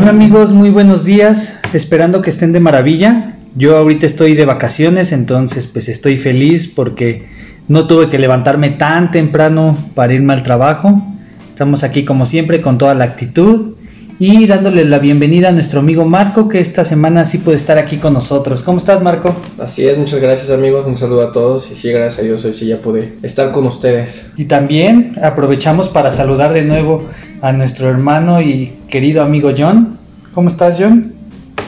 Hola amigos, muy buenos días, esperando que estén de maravilla. Yo ahorita estoy de vacaciones, entonces pues estoy feliz porque no tuve que levantarme tan temprano para irme al trabajo. Estamos aquí como siempre con toda la actitud y dándole la bienvenida a nuestro amigo Marco que esta semana sí puede estar aquí con nosotros. ¿Cómo estás Marco? Así es, muchas gracias amigos, un saludo a todos y sí, gracias a Dios hoy sí ya pude estar con ustedes. Y también aprovechamos para saludar de nuevo a nuestro hermano y querido amigo John. ¿Cómo estás John?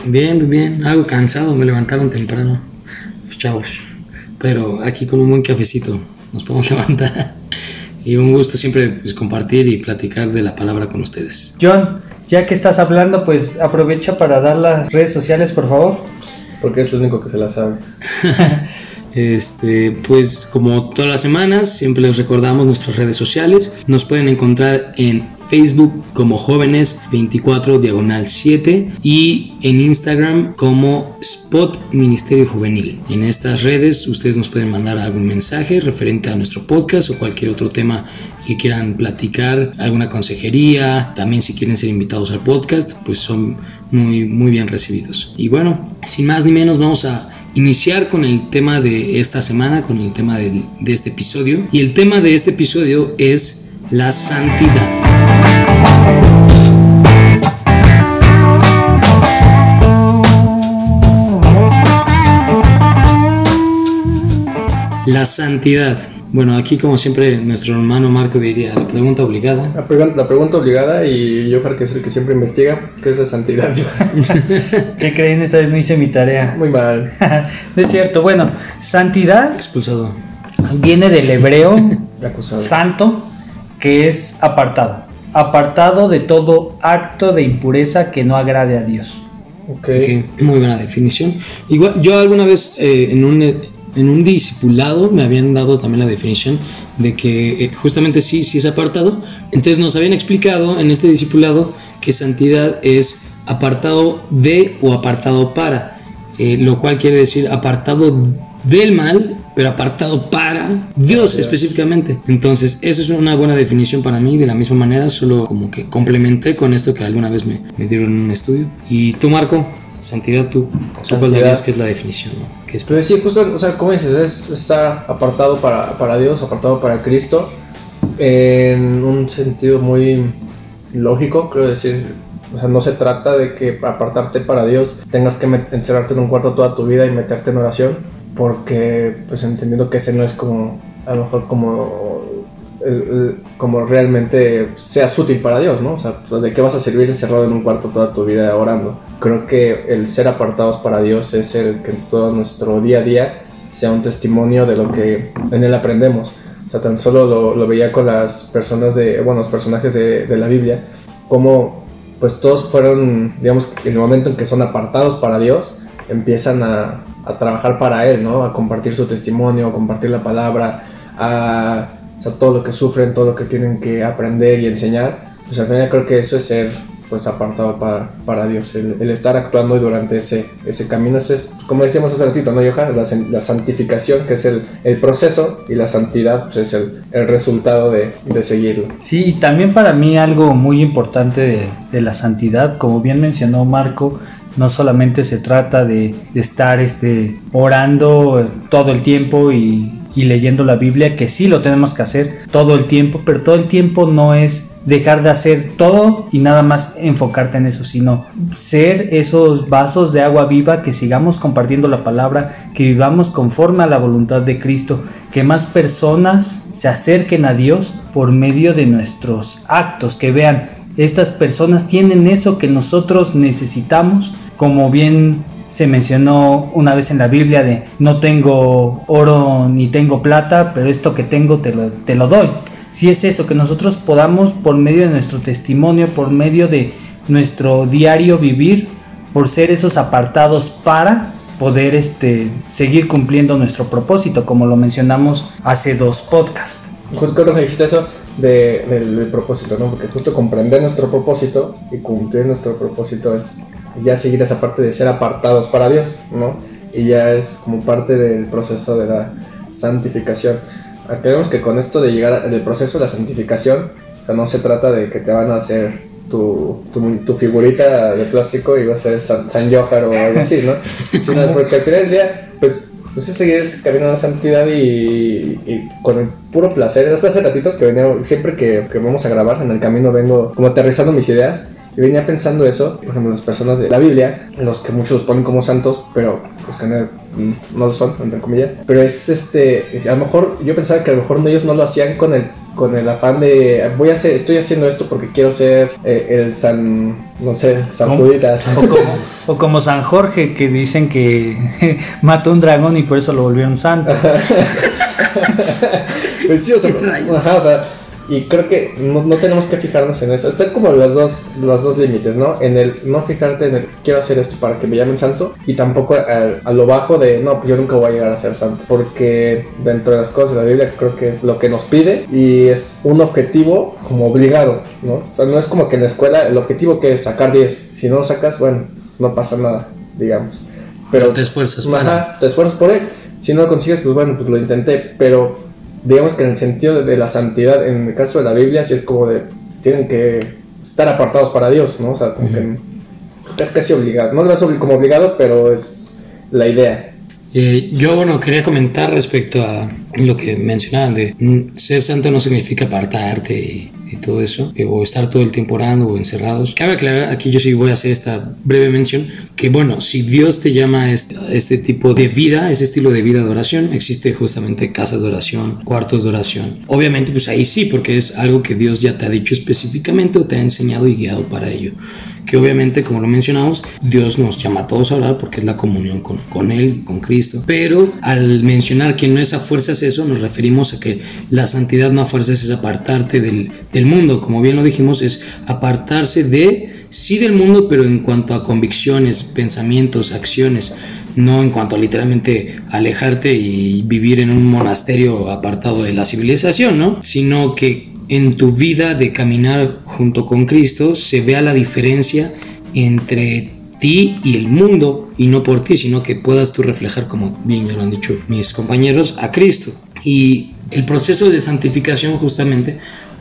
Bien, bien, algo cansado, me levantaron temprano, los chavos, pero aquí con un buen cafecito nos podemos levantar. Y un gusto siempre pues, compartir y platicar de la palabra con ustedes. John, ya que estás hablando, pues aprovecha para dar las redes sociales, por favor. Porque es el único que se la sabe. Este, pues como todas las semanas, siempre les recordamos nuestras redes sociales. Nos pueden encontrar en Facebook como jóvenes 24 diagonal 7 y en Instagram como Spot Ministerio Juvenil. En estas redes ustedes nos pueden mandar algún mensaje referente a nuestro podcast o cualquier otro tema que quieran platicar, alguna consejería, también si quieren ser invitados al podcast, pues son muy muy bien recibidos. Y bueno, sin más ni menos vamos a iniciar con el tema de esta semana, con el tema de, de, este episodio. Y el tema de este episodio es la santidad. La santidad. Bueno, aquí como siempre nuestro hermano Marco diría la pregunta obligada. La, pregu la pregunta obligada y Johan que es el que siempre investiga, ¿qué es la santidad? ¿Qué creen? Esta vez no hice mi tarea. Muy mal. no es cierto. Bueno, santidad Expulsado. viene del hebreo Acusado. santo, que es apartado. Apartado de todo acto de impureza que no agrade a Dios. Ok. Ok, Muy buena definición. Igual, yo alguna vez eh, en un en un discipulado me habían dado también la definición de que eh, justamente sí, sí es apartado. Entonces nos habían explicado en este discipulado que santidad es apartado de o apartado para, eh, lo cual quiere decir apartado del mal, pero apartado para Dios específicamente. Entonces, esa es una buena definición para mí. De la misma manera, solo como que complementé con esto que alguna vez me, me dieron en un estudio. Y tú, Marco, santidad, tú, ¿tú cuál dirías que es la definición? ¿no? ¿Qué es Pero sí, justo, o sea, como dices, es, está apartado para, para Dios, apartado para Cristo, en un sentido muy lógico, creo decir. O sea, no se trata de que apartarte para Dios tengas que encerrarte en un cuarto toda tu vida y meterte en oración, porque, pues entendiendo que ese no es como, a lo mejor como, como realmente seas útil para Dios, ¿no? O sea, pues, ¿de qué vas a servir encerrado en un cuarto toda tu vida orando? Creo que el ser apartados para Dios es el que en todo nuestro día a día sea un testimonio de lo que en él aprendemos. O sea, tan solo lo, lo veía con las personas de, bueno, los personajes de, de la Biblia, como pues todos fueron, digamos, en el momento en que son apartados para Dios, empiezan a, a trabajar para Él, ¿no? A compartir su testimonio, a compartir la palabra, a todo lo que sufren, todo lo que tienen que aprender y enseñar. Pues al final creo que eso es ser pues apartado para, para Dios, el, el estar actuando durante ese, ese camino. Ese es, como decíamos hace ratito, ¿no, Johan? La, la santificación, que es el, el proceso, y la santidad pues, es el, el resultado de, de seguirlo. Sí, y también para mí algo muy importante de, de la santidad, como bien mencionó Marco, no solamente se trata de, de estar este, orando eh, todo el tiempo y, y leyendo la Biblia, que sí lo tenemos que hacer todo el tiempo, pero todo el tiempo no es dejar de hacer todo y nada más enfocarte en eso, sino ser esos vasos de agua viva que sigamos compartiendo la palabra, que vivamos conforme a la voluntad de Cristo, que más personas se acerquen a Dios por medio de nuestros actos, que vean, estas personas tienen eso que nosotros necesitamos, como bien se mencionó una vez en la Biblia de no tengo oro ni tengo plata, pero esto que tengo te lo, te lo doy. Si es eso, que nosotros podamos por medio de nuestro testimonio, por medio de nuestro diario vivir, por ser esos apartados para poder este, seguir cumpliendo nuestro propósito, como lo mencionamos hace dos podcasts. Justo que dijiste eso de- del, del propósito, ¿no? Porque justo comprender nuestro propósito y cumplir nuestro propósito es ya seguir esa parte de ser apartados para Dios, ¿no? Y ya es como parte del proceso de la santificación. Creemos que con esto de llegar al proceso de la santificación, o sea, no se trata de que te van a hacer tu, tu, tu figurita de plástico iba a ser San, San Johar o algo así, ¿no? Sino porque al final del día, pues, pues es seguir ese camino de santidad y, y con el puro placer. Hasta hace ratito que venía, siempre que, que vamos a grabar en el camino vengo como aterrizando mis ideas y venía pensando eso, por ejemplo, las personas de la Biblia, los que muchos los ponen como santos, pero pues que no, no lo son, entre comillas. Pero es este, es- a lo mejor yo pensaba que a lo mejor ellos no lo hacían con el con el afán de voy a hacer, estoy haciendo esto porque quiero ser eh, el San, no sé, San. Juditas. O como, o como San Jorge, que dicen que mató un dragón y por eso lo volvieron santo. Pues sí, o sea, ajá, o sea, y creo que no, no tenemos que fijarnos en eso. Están como los dos, los dos límites, ¿no? En el no fijarte en el quiero hacer esto para que me llamen santo y tampoco a, a lo bajo de no, pues yo nunca voy a llegar a ser santo. Porque dentro de las cosas de la Biblia creo que es lo que nos pide y es un objetivo como obligado, ¿no? O sea, no es como que en la escuela el objetivo que es sacar 10. Si no lo sacas, bueno, no pasa nada, digamos. Pero te esfuerzas para. Ajá, te esfuerzas por él. Si no lo consigues, pues bueno, pues lo intenté. Pero digamos que en el sentido de, la santidad, en el caso de la Biblia, sí es como de. Tienen que estar apartados para Dios, ¿no? O sea, como que es casi obligado. No es obli- como obligado, pero es la idea. Eh, yo, bueno, quería comentar respecto a lo que mencionaban de mm, ser santo no significa apartarte y, y todo eso, eh, o estar todo el tiempo orando o encerrados. Cabe aclarar, aquí yo sí voy a hacer esta breve mención, que bueno, si Dios te llama a este, a este tipo de vida, ese estilo de vida de oración, existe justamente casas de oración, cuartos de oración. Obviamente, pues ahí sí, porque es algo que Dios ya te ha dicho específicamente o te ha enseñado y guiado para ello que obviamente, como lo mencionamos, Dios nos llama a todos a orar porque es la comunión con, con Él, con Cristo. Pero al mencionar que no es a fuerzas eso, nos referimos a que la santidad no a fuerzas es apartarte del, del mundo. Como bien lo dijimos, es apartarse de, sí del mundo, pero en cuanto a convicciones, pensamientos, acciones. No en cuanto a literalmente alejarte y vivir en un monasterio apartado de la civilización, ¿no? Sino que en tu vida de caminar junto con Cristo se vea la diferencia entre ti y el mundo y no por ti, sino que puedas tú reflejar, como bien ya lo han dicho mis compañeros, a Cristo. Y el proceso de santificación justamente,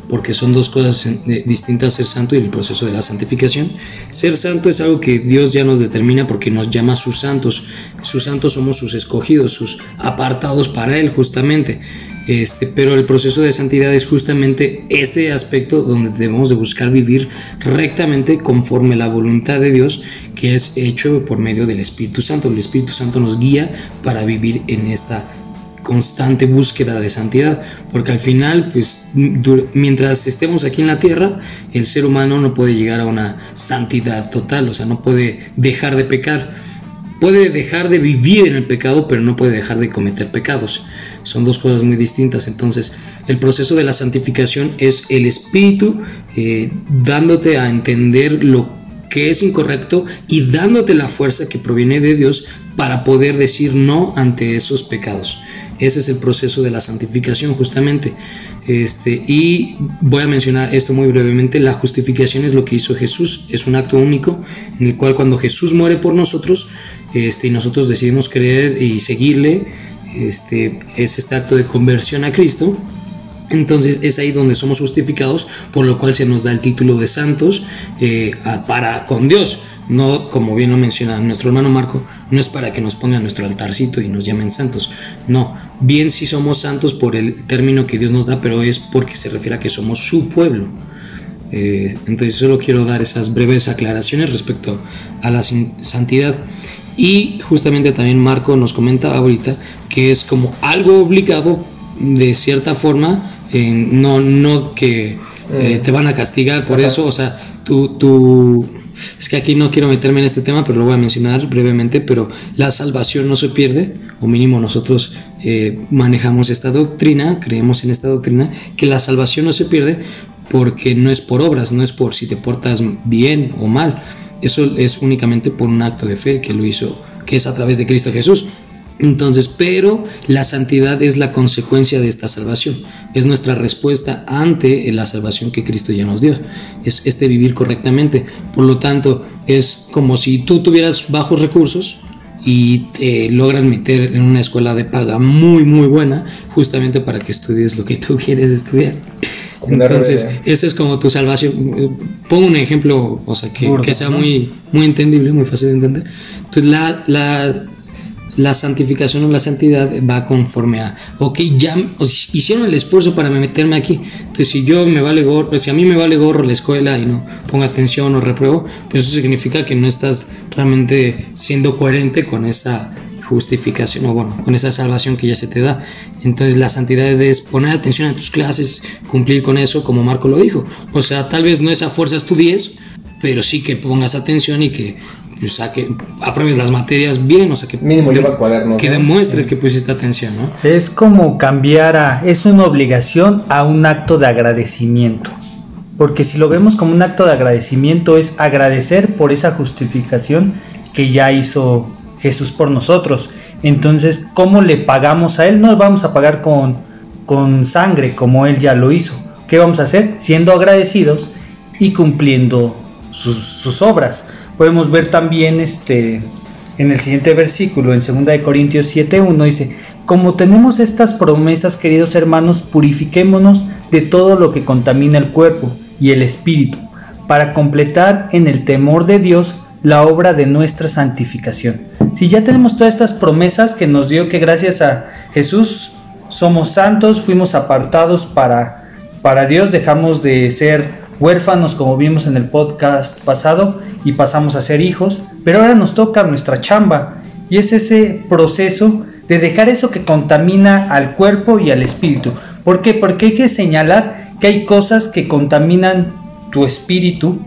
porque son dos cosas distintas, ser santo y el proceso de la santificación. Ser santo es algo que Dios ya nos determina porque nos llama sus santos. Sus santos somos sus escogidos, sus apartados para Él justamente. Este, pero el proceso de santidad es justamente este aspecto donde debemos de buscar vivir rectamente conforme la voluntad de Dios que es hecho por medio del Espíritu Santo. El Espíritu Santo nos guía para vivir en esta constante búsqueda de santidad, porque al final, pues, mientras estemos aquí en la tierra, el ser humano no puede llegar a una santidad total, o sea, no puede dejar de pecar. Puede dejar de vivir en el pecado, pero no puede dejar de cometer pecados. Son dos cosas muy distintas. Entonces, el proceso de la santificación es el Espíritu eh, dándote a entender lo que es incorrecto y dándote la fuerza que proviene de Dios para poder decir no ante esos pecados. Ese es el proceso de la santificación justamente. Este, y voy a mencionar esto muy brevemente. La justificación es lo que hizo Jesús. Es un acto único en el cual cuando Jesús muere por nosotros este, y nosotros decidimos creer y seguirle, este, es este acto de conversión a Cristo. Entonces es ahí donde somos justificados, por lo cual se nos da el título de santos eh, para con Dios. No, como bien lo menciona nuestro hermano Marco, no es para que nos pongan nuestro altarcito y nos llamen santos. No, bien si somos santos por el término que Dios nos da, pero es porque se refiere a que somos su pueblo. Eh, entonces solo quiero dar esas breves aclaraciones respecto a la santidad. Y justamente también Marco nos comenta ahorita que es como algo obligado de cierta forma, eh, no, no que eh, te van a castigar por Ajá. eso, o sea, tú, tú, es que aquí no quiero meterme en este tema, pero lo voy a mencionar brevemente, pero la salvación no se pierde, o mínimo nosotros eh, manejamos esta doctrina, creemos en esta doctrina, que la salvación no se pierde porque no es por obras, no es por si te portas bien o mal, eso es únicamente por un acto de fe que lo hizo, que es a través de Cristo Jesús. Entonces, pero la santidad es la consecuencia de esta salvación, es nuestra respuesta ante la salvación que Cristo ya nos dio, es este vivir correctamente. Por lo tanto, es como si tú tuvieras bajos recursos y te logran meter en una escuela de paga muy, muy buena, justamente para que estudies lo que tú quieres estudiar. Entonces, ese es como tu salvación. Pongo un ejemplo, o sea, que, que sea muy, muy entendible, muy fácil de entender. Entonces, la, la, la santificación o la santidad va conforme a, ok, ya hicieron el esfuerzo para meterme aquí. Entonces, si yo me vale gorro, si a mí me vale gorro la escuela y no pongo atención o repruebo, pues eso significa que no estás realmente siendo coherente con esa justificación o bueno, con esa salvación que ya se te da. Entonces la santidad es poner atención a tus clases, cumplir con eso como Marco lo dijo. O sea, tal vez no es a fuerzas tu 10, pero sí que pongas atención y que o sea, que apruebes las materias bien, o sea, que, Mínimo lleva cuadernos, que demuestres que pusiste atención, ¿no? Es como cambiar a, es una obligación a un acto de agradecimiento. Porque si lo vemos como un acto de agradecimiento es agradecer por esa justificación que ya hizo Jesús por nosotros. Entonces, ¿cómo le pagamos a Él? No vamos a pagar con, con sangre como Él ya lo hizo. ¿Qué vamos a hacer? Siendo agradecidos y cumpliendo sus, obras. Podemos ver también este, en el siguiente versículo, en 2 Corintios 7.1, dice, como tenemos estas promesas, queridos hermanos, purifiquémonos de todo lo que contamina el cuerpo y el espíritu, para completar en el temor de Dios la obra de nuestra santificación. Si ya tenemos todas estas promesas que nos dio que gracias a Jesús somos santos, fuimos apartados para, para Dios, dejamos de ser huérfanos como vimos en el podcast pasado y pasamos a ser hijos, pero ahora nos toca nuestra chamba y es ese proceso de dejar eso que contamina al cuerpo y al espíritu. ¿Por qué? Porque hay que señalar que hay cosas que contaminan tu espíritu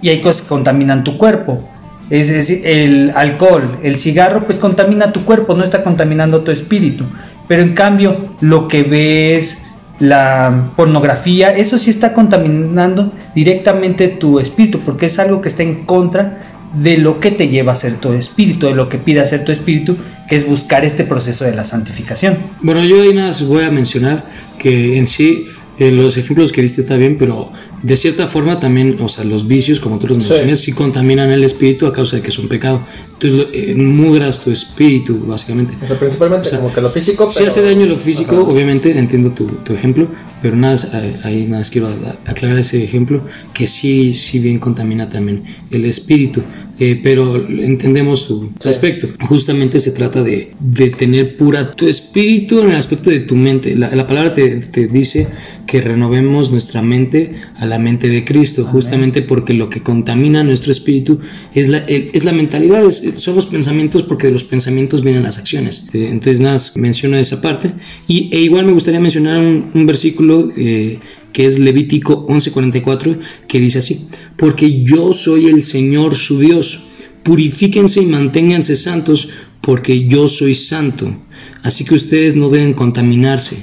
y hay cosas que contaminan tu cuerpo. Es decir, el alcohol, el cigarro, pues contamina tu cuerpo, no está contaminando tu espíritu. Pero en cambio, lo que ves, la pornografía, eso sí está contaminando directamente tu espíritu, porque es algo que está en contra de lo que te lleva a ser tu espíritu, de lo que pide hacer tu espíritu, que es buscar este proceso de la santificación. Bueno, yo ahí voy a mencionar que en sí eh, los ejemplos que diste está bien, pero de cierta forma también, o sea, los vicios, como tú los mencionas, sí. contaminan el espíritu a causa de que es un pecado. Entonces, eh, mugras tu espíritu, básicamente. O sea, principalmente como que lo físico. Si hace daño lo físico, obviamente, entiendo tu, tu, ejemplo, pero nada, eh, ahí nada, quiero aclarar ese ejemplo, que sí, sí bien contamina también el espíritu. Eh, pero entendemos su sí. aspecto. Justamente se trata de, de, tener pura tu espíritu en el aspecto de tu mente. La, la palabra te, te, dice que renovemos nuestra mente a la mente de Cristo, Amén. justamente porque lo que contamina nuestro espíritu es la, es la mentalidad, es, son los pensamientos, porque de los pensamientos vienen las acciones. Entonces, nada, menciono esa parte. Y, e igual me gustaría mencionar un, un versículo eh, que es Levítico 11:44, que dice así, porque yo soy el Señor su Dios, purifíquense y manténganse santos, porque yo soy santo, así que ustedes no deben contaminarse.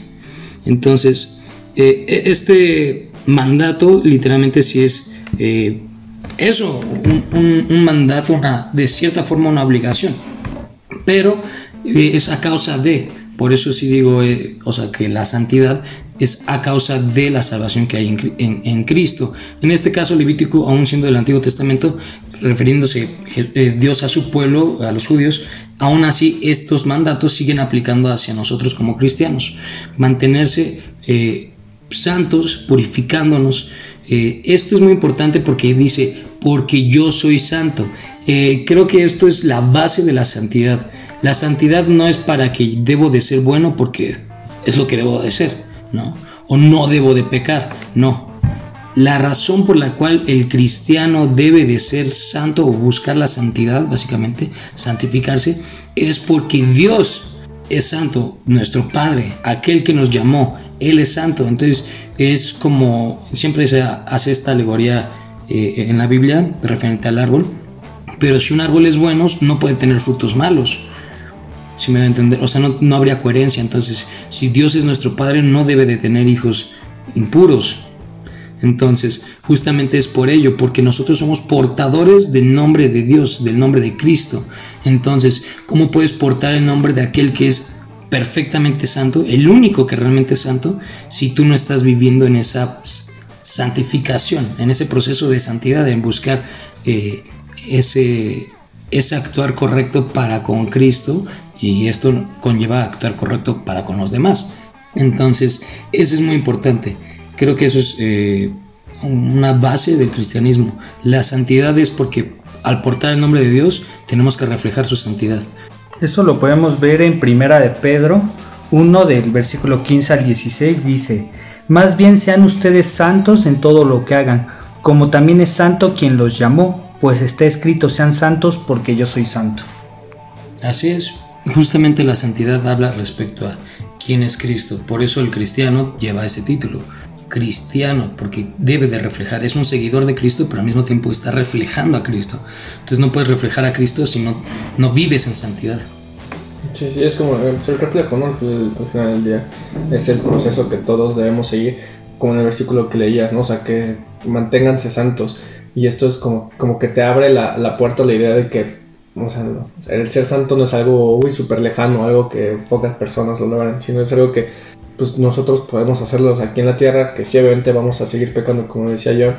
Entonces, eh, este mandato literalmente sí es eh, eso, un, mandato, una, de cierta forma una obligación, pero eh, es a causa de, por eso sí digo, o sea, que la santidad es a causa de la salvación que hay en, en, Cristo. En este caso, Levítico, aún siendo del Antiguo Testamento, refiriéndose eh, Dios a su pueblo, a los judíos, aún así estos mandatos siguen aplicando hacia nosotros como cristianos. Mantenerse eh, santos, purificándonos. Eh, esto es muy importante porque dice, porque yo soy santo. Eh, creo que esto es la base de la santidad. La santidad no es para que debo de ser bueno porque es lo que debo de ser, O no debo de pecar, no. La razón por la cual el cristiano debe de ser santo o buscar la santidad, básicamente, santificarse, es porque Dios es santo, nuestro Padre, aquel que nos llamó, Él es santo. Entonces es como siempre se hace esta alegoría eh, en la Biblia referente al árbol, pero si un árbol es bueno, no puede tener frutos malos. Si me va a entender, o sea, no, no habría coherencia. Entonces, si Dios es nuestro Padre, no debe de tener hijos impuros. Entonces, justamente es por ello, porque nosotros somos portadores del nombre de Dios, del nombre de Cristo. Entonces, ¿cómo puedes portar el nombre de aquel que es perfectamente santo, el único que realmente es santo, si tú no estás viviendo en esa santificación, en ese proceso de santidad, en buscar eh, ese, ese actuar correcto para con Cristo y esto conlleva actuar correcto para con los demás. Entonces, eso es muy importante. Creo que eso es eh, una base del cristianismo. La santidad es porque al portar el nombre de Dios tenemos que reflejar su santidad. Eso lo podemos ver en Primera de Pedro 1 del versículo 15 al 16 dice, más bien sean ustedes santos en todo lo que hagan, como también es santo quien los llamó, pues está escrito sean santos porque yo soy santo. Así es, justamente la santidad habla respecto a quién es Cristo, por eso el cristiano lleva ese título, cristiano, porque debe de reflejar, es un seguidor de Cristo, pero al mismo tiempo está reflejando a Cristo. Entonces no puedes reflejar a Cristo si no, no vives en santidad. Sí, es como el reflejo, ¿no? Al final del día es el proceso que todos debemos seguir, como el versículo que leías, ¿no? O sea, que manténganse santos. Y esto es como, como que te abre la, la puerta a la idea de que, o sea, el ser santo no es algo, uy, súper lejano, algo que pocas personas lo logran, sino es algo que pues nosotros podemos hacerlos aquí en la tierra, que sí obviamente vamos a seguir pecando como decía yo,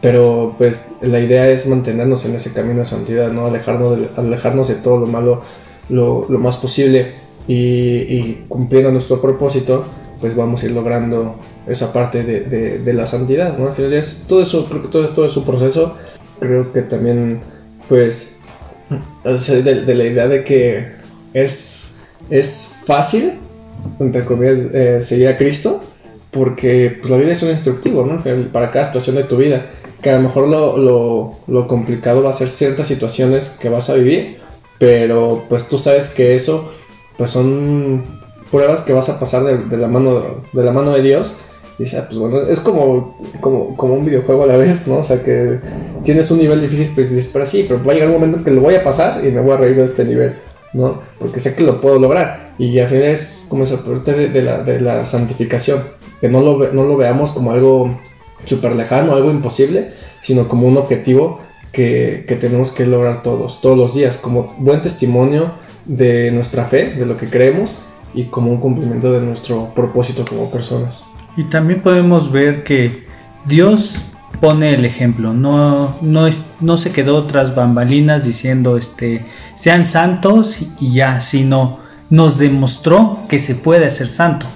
pero pues la idea es mantenernos en ese camino de santidad, ¿no? Alejarnos de, alejarnos de todo lo malo lo, lo más posible y, y, cumpliendo nuestro propósito, pues vamos a ir logrando esa parte de, de, de la santidad, ¿no? Al final es todo eso, creo que todo, todo es un proceso, creo que también pues de, la idea de que es, es fácil entre comillas, eh, seguir a Cristo, porque pues, la Biblia es un instructivo, ¿no? Para cada situación de tu vida, que a lo mejor lo, lo, complicado va a ser ciertas situaciones que vas a vivir, pero pues tú sabes que eso, pues son pruebas que vas a pasar de la, mano, de la mano de Dios. Dice, ah, pues bueno, es como, como, un videojuego a la vez, ¿no? O sea, que tienes un nivel difícil, pues dices, pero sí, pero va a llegar un momento en que lo voy a pasar y me voy a reír de este nivel. ¿no? Porque sé que lo puedo lograr. Y al final es como esa parte de, de, la, de la santificación, que no lo, no lo veamos como algo súper lejano, algo imposible, sino como un objetivo que, que, tenemos que lograr todos, todos los días, como buen testimonio de nuestra fe, de lo que creemos, y como un cumplimiento de nuestro propósito como personas. Y también podemos ver que Dios pone el ejemplo, no, no, es, no se quedó tras bambalinas diciendo este, sean santos y ya, sino nos demostró que se puede ser santo,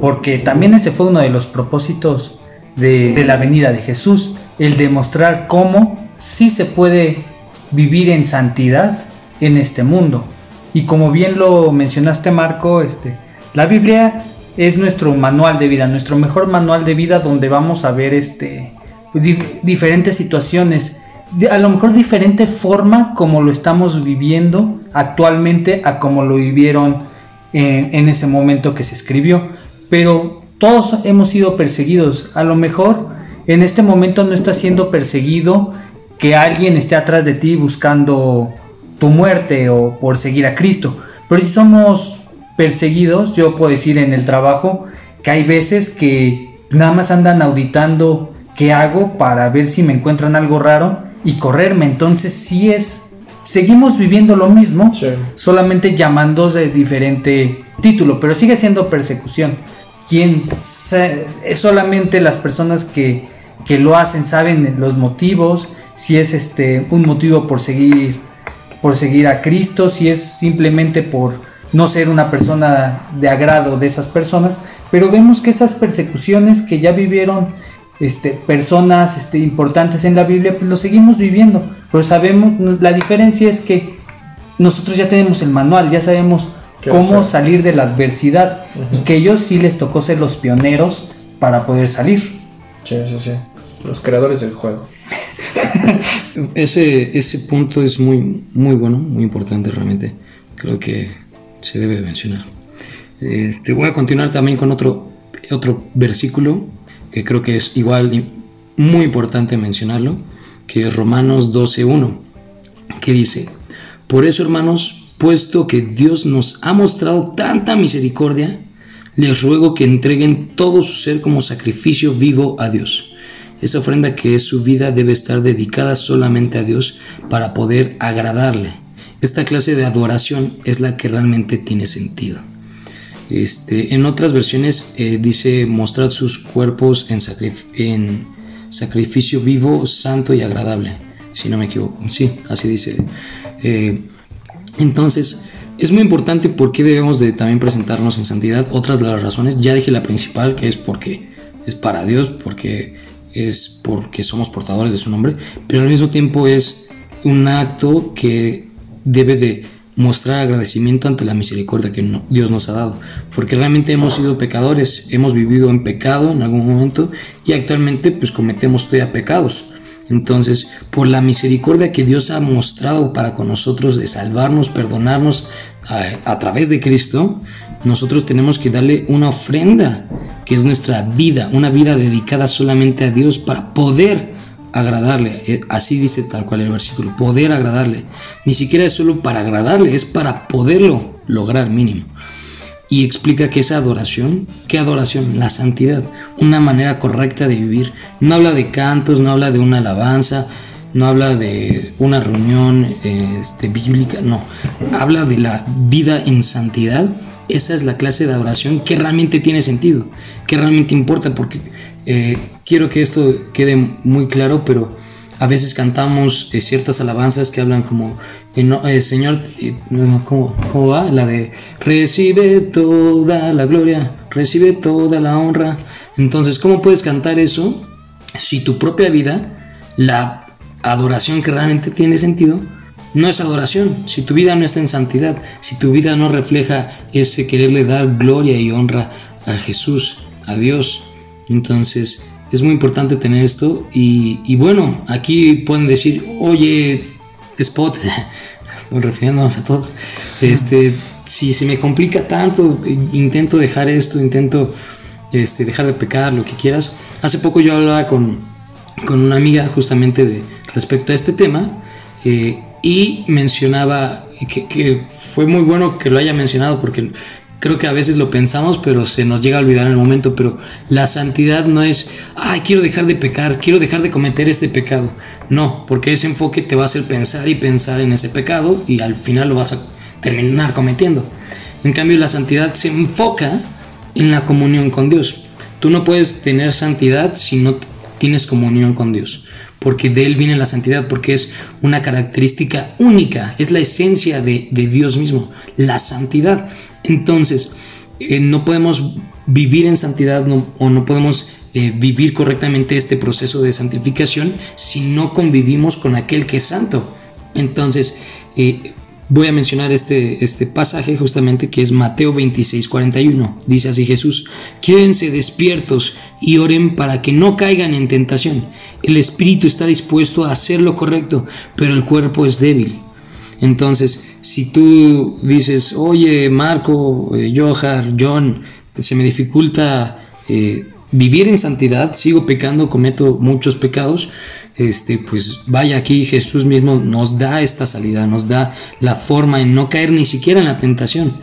porque también ese fue uno de los propósitos de, de la venida de Jesús, el demostrar cómo sí se puede vivir en santidad en este mundo. Y como bien lo mencionaste Marco, este, la Biblia es nuestro manual de vida, nuestro mejor manual de vida donde vamos a ver este, dif diferentes situaciones, a lo mejor diferente forma como lo estamos viviendo actualmente a como lo vivieron en, en ese momento que se escribió. Pero todos hemos sido perseguidos. A lo mejor en este momento no está siendo perseguido que alguien esté atrás de ti buscando tu muerte o por seguir a Cristo. Pero si somos perseguidos, yo puedo decir en el trabajo que hay veces que nada más andan auditando qué hago para ver si me encuentran algo raro y correrme. Entonces sí es, seguimos viviendo lo mismo, Sí. solamente llamándose de diferente título, pero sigue siendo persecución. Quien solamente las personas que, que lo hacen saben los motivos, si es este un motivo por seguir por seguir a Cristo, si es simplemente por no ser una persona de agrado de esas personas, pero vemos que esas persecuciones que ya vivieron este, personas este, importantes en la Biblia, pues lo seguimos viviendo, pero sabemos, la diferencia es que nosotros ya tenemos el manual, ya sabemos ¿Qué cómo hacer? salir de la adversidad y que ellos sí les tocó ser los pioneros para poder salir. Sí, sí, sí. Los creadores del juego. Ese, ese punto es muy, muy bueno, muy importante realmente. Creo que se debe mencionar. Este, voy a continuar también con otro, otro versículo que creo que es igual muy importante mencionarlo, que es Romanos 12.1, que dice, por eso hermanos, puesto que Dios nos ha mostrado tanta misericordia, les ruego que entreguen todo su ser como sacrificio vivo a Dios. Esa ofrenda que es su vida debe estar dedicada solamente a Dios para poder agradarle. Esta clase de adoración es la que realmente tiene sentido. Este, en otras versiones eh, dice mostrar sus cuerpos en, sacrif en, sacrificio vivo, santo y agradable. Si no me equivoco. Sí, así dice. Eh, entonces, es muy importante porque debemos de también presentarnos en santidad. Otras de las razones, ya dije la principal, que es porque es para Dios porque es porque somos portadores de su nombre, pero al mismo tiempo es un acto que debe de mostrar agradecimiento ante la misericordia que Dios nos ha dado, porque realmente hemos sido pecadores, hemos vivido en pecado en algún momento y actualmente pues cometemos todavía pecados. Entonces, por la misericordia que Dios ha mostrado para con nosotros de salvarnos, perdonarnos a, través de Cristo, nosotros tenemos que darle una ofrenda, que es nuestra vida, una vida dedicada solamente a Dios para poder agradarle. Eh, así dice tal cual el versículo, poder agradarle. Ni siquiera es solo para agradarle, es para poderlo lograr mínimo. Y explica que esa adoración, ¿qué adoración? La santidad, una manera correcta de vivir. No habla de cantos, no habla de una alabanza, no habla de una reunión este, bíblica, no. Habla de la vida en santidad. Esa es la clase de adoración que realmente tiene sentido, que realmente importa, porque eh, quiero que esto quede muy claro, pero a veces cantamos eh, ciertas alabanzas que hablan como, eh, Señor, ¿cómo, ¿cómo, va? La de, recibe toda la gloria, recibe toda la honra. Entonces, ¿cómo puedes cantar eso si tu propia vida, la adoración que realmente tiene sentido, no es adoración, si tu vida no está en santidad, si tu vida no refleja ese quererle dar gloria y honra a Jesús, a Dios, entonces es muy importante tener esto y, bueno, aquí pueden decir, oye, Spot, refiriéndonos a todos, este, si se me complica tanto, intento dejar esto, intento este, dejar de pecar, lo que quieras. Hace poco yo hablaba con, con una amiga justamente de, respecto a este tema eh, y mencionaba que, que, fue muy bueno que lo haya mencionado porque creo que a veces lo pensamos, pero se nos llega a olvidar en el momento. Pero la santidad no es, ay, quiero dejar de pecar, quiero dejar de cometer este pecado. No, porque ese enfoque te va a hacer pensar y pensar en ese pecado y al final lo vas a terminar cometiendo. En cambio, la santidad se enfoca en la comunión con Dios. Tú no puedes tener santidad si no tienes comunión con Dios porque de Él viene la santidad, porque es una característica única, es la esencia de, Dios mismo, la santidad. Entonces, eh, no podemos vivir en santidad o no podemos eh, vivir correctamente este proceso de santificación si no convivimos con aquel que es santo. Entonces, eh, voy a mencionar este, este pasaje justamente que es Mateo 26, 41. Dice así Jesús, quédense despiertos y oren para que no caigan en tentación. El espíritu está dispuesto a hacer lo correcto, pero el cuerpo es débil. Entonces, si tú dices, oye, Marco, eh, Johar, John, se me dificulta eh, vivir en santidad, sigo pecando, cometo muchos pecados, este, pues vaya aquí Jesús mismo nos da esta salida, nos da la forma en no caer ni siquiera en la tentación.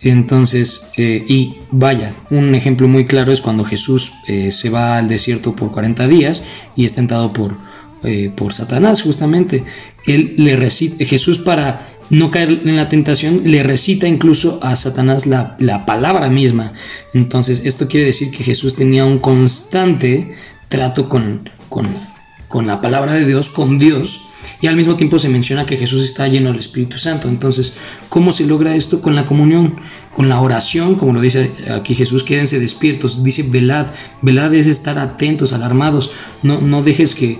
Entonces, eh, y vaya, un ejemplo muy claro es cuando Jesús se va al desierto por 40 días y es tentado por, por Satanás justamente él le Jesús para no caer en la tentación, le recita incluso a Satanás la, palabra misma. Entonces, esto quiere decir que Jesús tenía un constante trato con, con, la palabra de Dios, con Dios, y al mismo tiempo se menciona que Jesús está lleno del Espíritu Santo. Entonces, ¿cómo se logra esto? Con la comunión, con la oración, como lo dice aquí Jesús, quédense despiertos. Dice, velad, velad es estar atentos, alarmados. No, no dejes que,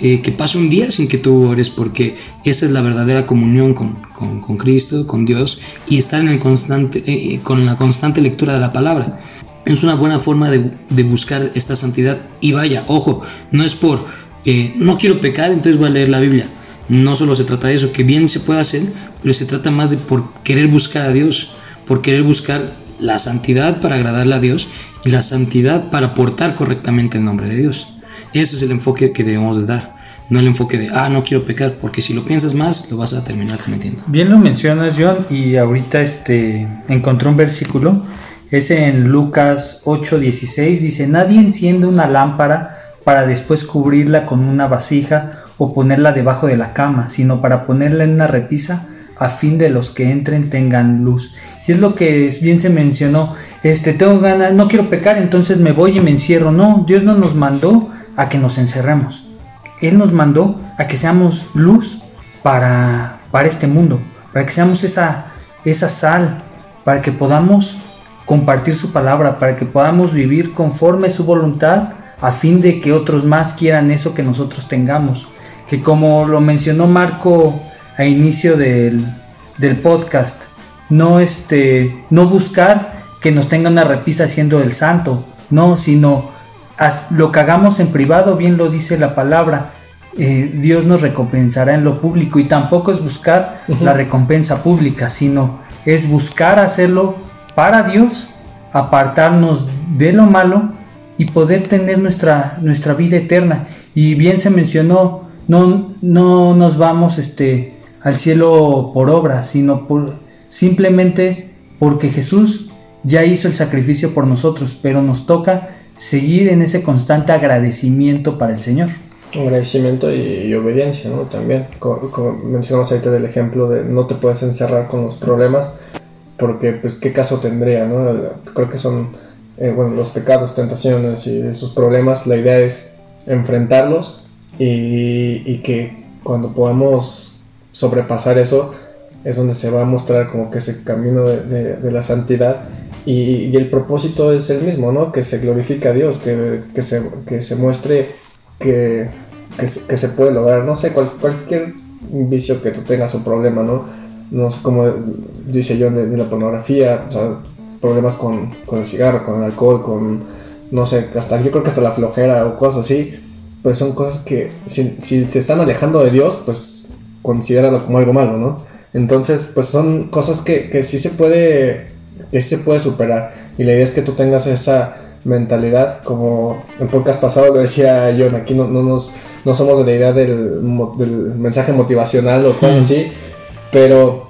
eh, que pase un día sin que tú ores, porque esa es la verdadera comunión con, con, Cristo, con Dios, y estar en el constante, eh, eh, con la constante lectura de la palabra. Es una buena forma de, de buscar esta santidad. Y vaya, ojo, no es por, no quiero pecar, entonces voy a leer la Biblia. No solo se trata de eso, que bien se puede hacer, pero se trata más de por querer buscar a Dios, por querer buscar la santidad para agradarle a Dios y la santidad para portar correctamente el nombre de Dios. Ese es el enfoque que debemos de dar. No el enfoque de, ah, no quiero pecar, porque si lo piensas más, lo vas a terminar cometiendo. Bien lo mencionas, John, y ahorita este, encontré un versículo. Es en Lucas 8:16. Dice, nadie enciende una lámpara para después cubrirla con una vasija o ponerla debajo de la cama, sino para ponerla en una repisa a fin de los que entren tengan luz. Y es lo que bien se mencionó, este tengo ganas, no quiero pecar, entonces me voy y me encierro. No, Dios no nos mandó a que nos encerremos. Él nos mandó a que seamos luz para, para este mundo, para que seamos esa, esa sal, para que podamos compartir su palabra, para que podamos vivir conforme su voluntad, a fin de que otros más quieran eso que nosotros tengamos. Que como lo mencionó Marco a inicio del, del podcast, no, este, no buscar que nos tengan una repisa siendo el santo, no, sino lo que hagamos en privado, bien lo dice la palabra, eh, Dios nos recompensará en lo público y tampoco es buscar la recompensa pública, sino es buscar hacerlo para Dios, apartarnos de lo malo y poder tener nuestra, nuestra vida eterna. Y bien se mencionó, no, no nos vamos este, al cielo por obra, sino por, simplemente porque Jesús ya hizo el sacrificio por nosotros, pero nos toca seguir en ese constante agradecimiento para el Señor. Agradecimiento y, obediencia, ¿no? También, como, mencionamos ahorita del ejemplo de no te puedes encerrar con los problemas, porque pues qué caso tendría, ¿no? Creo que son, eh, bueno, los pecados, tentaciones y esos problemas, la idea es enfrentarlos y, y que cuando podamos sobrepasar eso, es donde se va a mostrar como que ese camino de, de, la santidad y, y, el propósito es el mismo, ¿no? Que se glorifique a Dios, que, que, se, que se muestre que, que, se puede lograr, no sé, cualquier vicio que tú tengas o problema, ¿no? No sé, como dice yo de, la pornografía, o sea, problemas con, con, el cigarro, con el alcohol, con, no sé, hasta yo creo que hasta la flojera o cosas así, pues son cosas que si, si te están alejando de Dios, pues considéralo como algo malo, ¿no? Entonces, pues son cosas que, que sí se puede, que sí se puede superar. Y la idea es que tú tengas esa mentalidad, como el podcast pasado lo decía John, aquí no, no, nos, no somos de la idea del, del mensaje motivacional o cosas así, pero,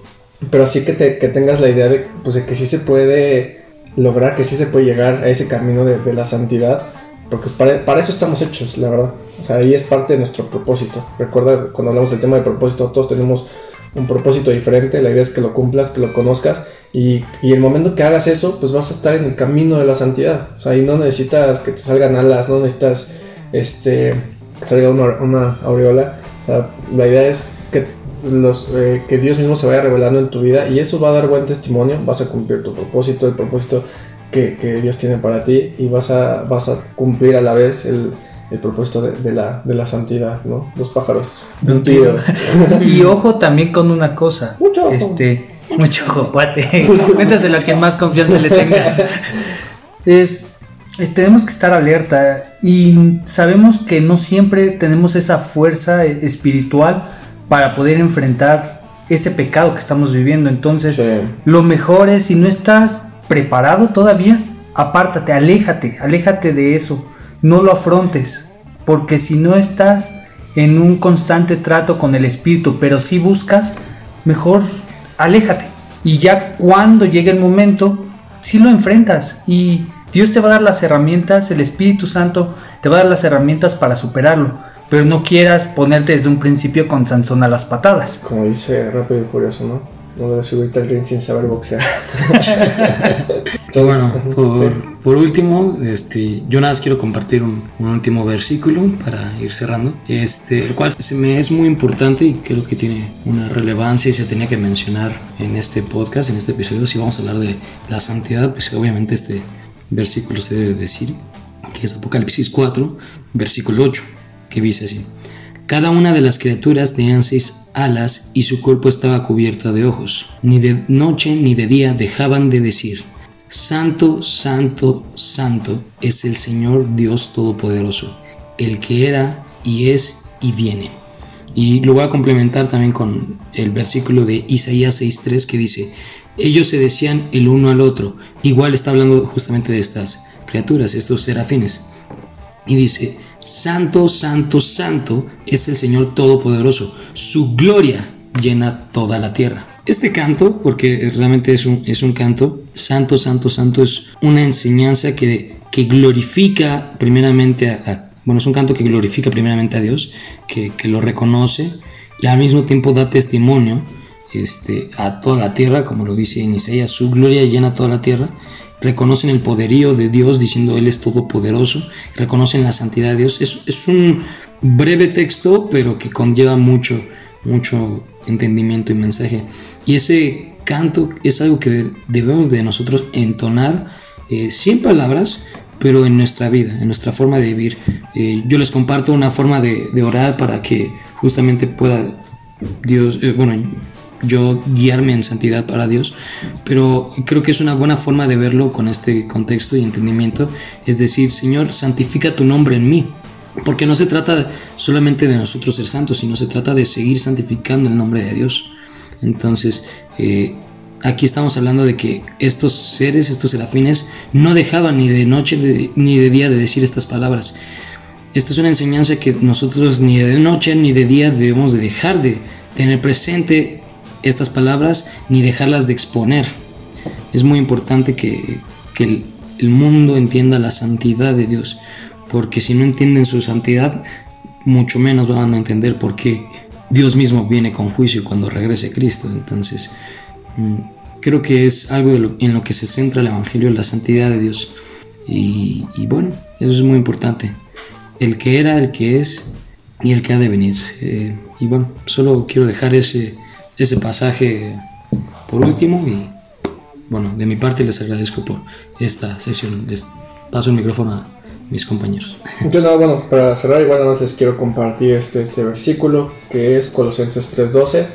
pero sí que, te, que tengas la idea de, pues, de que sí se puede lograr, que sí se puede llegar a ese camino de, de la santidad, porque pues, para, para, eso estamos hechos, la verdad. O sea, ahí es parte de nuestro propósito. Recuerda, cuando hablamos del tema de propósito, todos tenemos un propósito diferente, la idea es que lo cumplas, que lo conozcas y, y, el momento que hagas eso, pues vas a estar en el camino de la santidad. O sea, ahí no necesitas que te salgan alas, no necesitas este, que salga una, una aureola. O sea, la idea es los, eh, que Dios mismo se vaya revelando en tu vida y eso va a dar buen testimonio, vas a cumplir tu propósito, el propósito que, que Dios tiene para ti y vas a, vas a cumplir a la vez el, el propósito de, la, de, la, santidad, ¿no? Los pájaros de un tiro. y ojo también con una cosa. Mucho ojo. Este, mucho ojo. Métaselo a quien más confianza le tengas. Es, tenemos que estar alerta y sabemos que no siempre tenemos esa fuerza espiritual para poder enfrentar ese pecado que estamos viviendo. Entonces, lo mejor es, si no estás preparado todavía, apártate, aléjate, aléjate de eso no lo afrontes, porque si no estás en un constante trato con el espíritu, pero si buscas, mejor aléjate. Y ya cuando llegue el momento, si lo enfrentas y Dios te va a dar las herramientas, el Espíritu Santo te va a dar las herramientas para superarlo, pero no quieras ponerte desde un principio con Sansón a las patadas. Como dice Rápido y Furioso, ¿no? No debes subirte al ring sin saber boxear. bueno, por, último, este, yo nada más quiero compartir un, último versículo para ir cerrando, este, el cual se me es muy importante y creo que tiene una relevancia y se tenía que mencionar en este podcast, en este episodio. Si vamos a hablar de la santidad, pues obviamente este versículo se debe decir, que es Apocalipsis 4, versículo 8, que dice así. Cada una de las criaturas tenían seis alas y su cuerpo estaba cubierto de ojos. Ni de noche ni de día dejaban de decir, Santo, Santo, Santo es el Señor Dios Todopoderoso, el que era y es y viene. Y lo voy a complementar también con el versículo de Isaías 6.3 que dice, ellos se decían el uno al otro, igual está hablando justamente de estas criaturas, estos serafines. Y dice, Santo, santo, santo es el Señor Todopoderoso. Su gloria llena toda la tierra. Este canto, porque realmente es un, es un canto, santo, santo, santo, es una enseñanza que, que glorifica primeramente a, bueno, es un canto que glorifica primeramente a Dios, que, que, lo reconoce y al mismo tiempo da testimonio este, a toda la tierra, como lo dice en Isaías, su gloria llena toda la tierra reconocen el poderío de Dios diciendo Él es todopoderoso, reconocen la santidad de Dios. Es, es un breve texto, pero que conlleva mucho, mucho entendimiento y mensaje. Y ese canto es algo que debemos de nosotros entonar eh, sin palabras, pero en nuestra vida, en nuestra forma de vivir. Eh, yo les comparto una forma de, de, orar para que justamente pueda Dios, eh, bueno, yo guiarme en santidad para Dios, pero creo que es una buena forma de verlo con este contexto y entendimiento, es decir, Señor, santifica tu nombre en mí, porque no se trata solamente de nosotros ser santos, sino se trata de seguir santificando el nombre de Dios. Entonces, eh, aquí estamos hablando de que estos seres, estos serafines, no dejaban ni de noche ni de día de decir estas palabras. Esta es una enseñanza que nosotros ni de noche ni de día debemos de dejar de tener presente estas palabras ni dejarlas de exponer. Es muy importante que, que el mundo entienda la santidad de Dios, porque si no entienden su santidad, mucho menos van a entender por qué Dios mismo viene con juicio cuando regrese Cristo. Entonces, mm, creo que es algo en lo que se centra el Evangelio, la santidad de Dios. Y, bueno, eso es muy importante. El que era, el que es y el que ha de venir. Eh, y bueno, solo quiero dejar ese, ese pasaje por último y bueno, de mi parte les agradezco por esta sesión. Les paso el micrófono a mis compañeros. Yo no, bueno, para cerrar igual nada más les quiero compartir este, este versículo que es Colosenses 3:12.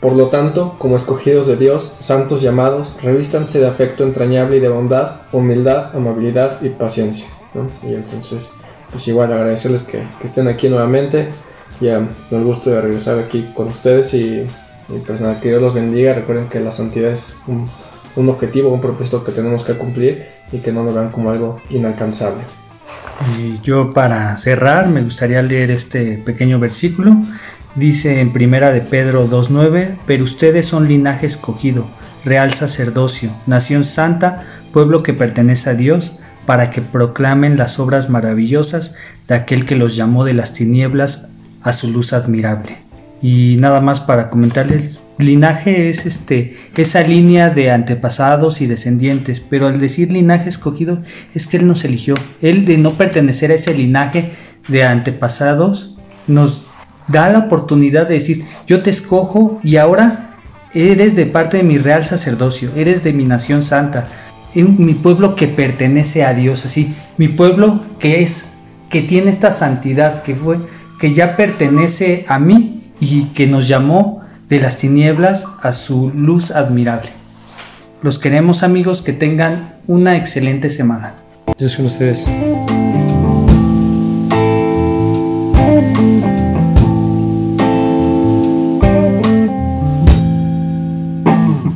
Por lo tanto, como escogidos de Dios, santos llamados, revístanse de afecto entrañable y de bondad, humildad, amabilidad y paciencia. Y entonces, pues igual agradecerles que, que estén aquí nuevamente. Ya me el gusto de regresar aquí con ustedes y, pues nada, que Dios los bendiga. Recuerden que la santidad es un, un objetivo, un propósito que tenemos que cumplir y que no lo vean como algo inalcanzable. Y yo para cerrar me gustaría leer este pequeño versículo. Dice en primera de Pedro 2.9, pero ustedes son linaje escogido, real sacerdocio, nación santa, pueblo que pertenece a Dios, para que proclamen las obras maravillosas de aquel que los llamó de las tinieblas a su luz admirable. Y nada más para comentarles linaje es este, esa línea de antepasados y descendientes, pero al decir linaje escogido es que Él nos eligió. Él de no pertenecer a ese linaje de antepasados nos da la oportunidad de decir, yo te escojo y ahora eres de parte de mi real sacerdocio, eres de mi nación santa, mi pueblo que pertenece a Dios, así, mi pueblo que es, que tiene esta santidad, que fue, que ya pertenece a mí y que nos llamó de las tinieblas a su luz admirable. Los queremos amigos que tengan una excelente semana. Dios con ustedes.